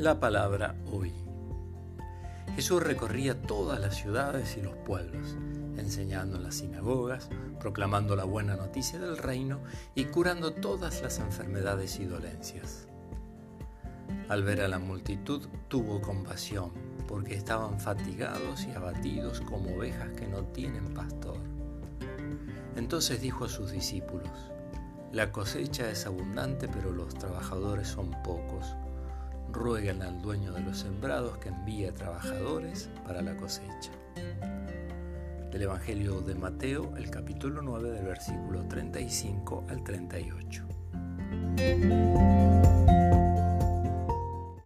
La palabra hoy. Jesús recorría todas las ciudades y los pueblos, enseñando en las sinagogas, proclamando la buena noticia del reino y curando todas las enfermedades y dolencias. Al ver a la multitud tuvo compasión, porque estaban fatigados y abatidos como ovejas que no tienen pastor. Entonces dijo a sus discípulos, La cosecha es abundante, pero los trabajadores son pocos. Ruegan al dueño de los sembrados que envíe trabajadores para la cosecha. Del Evangelio de Mateo, el capítulo 9 del versículo 35 al 38.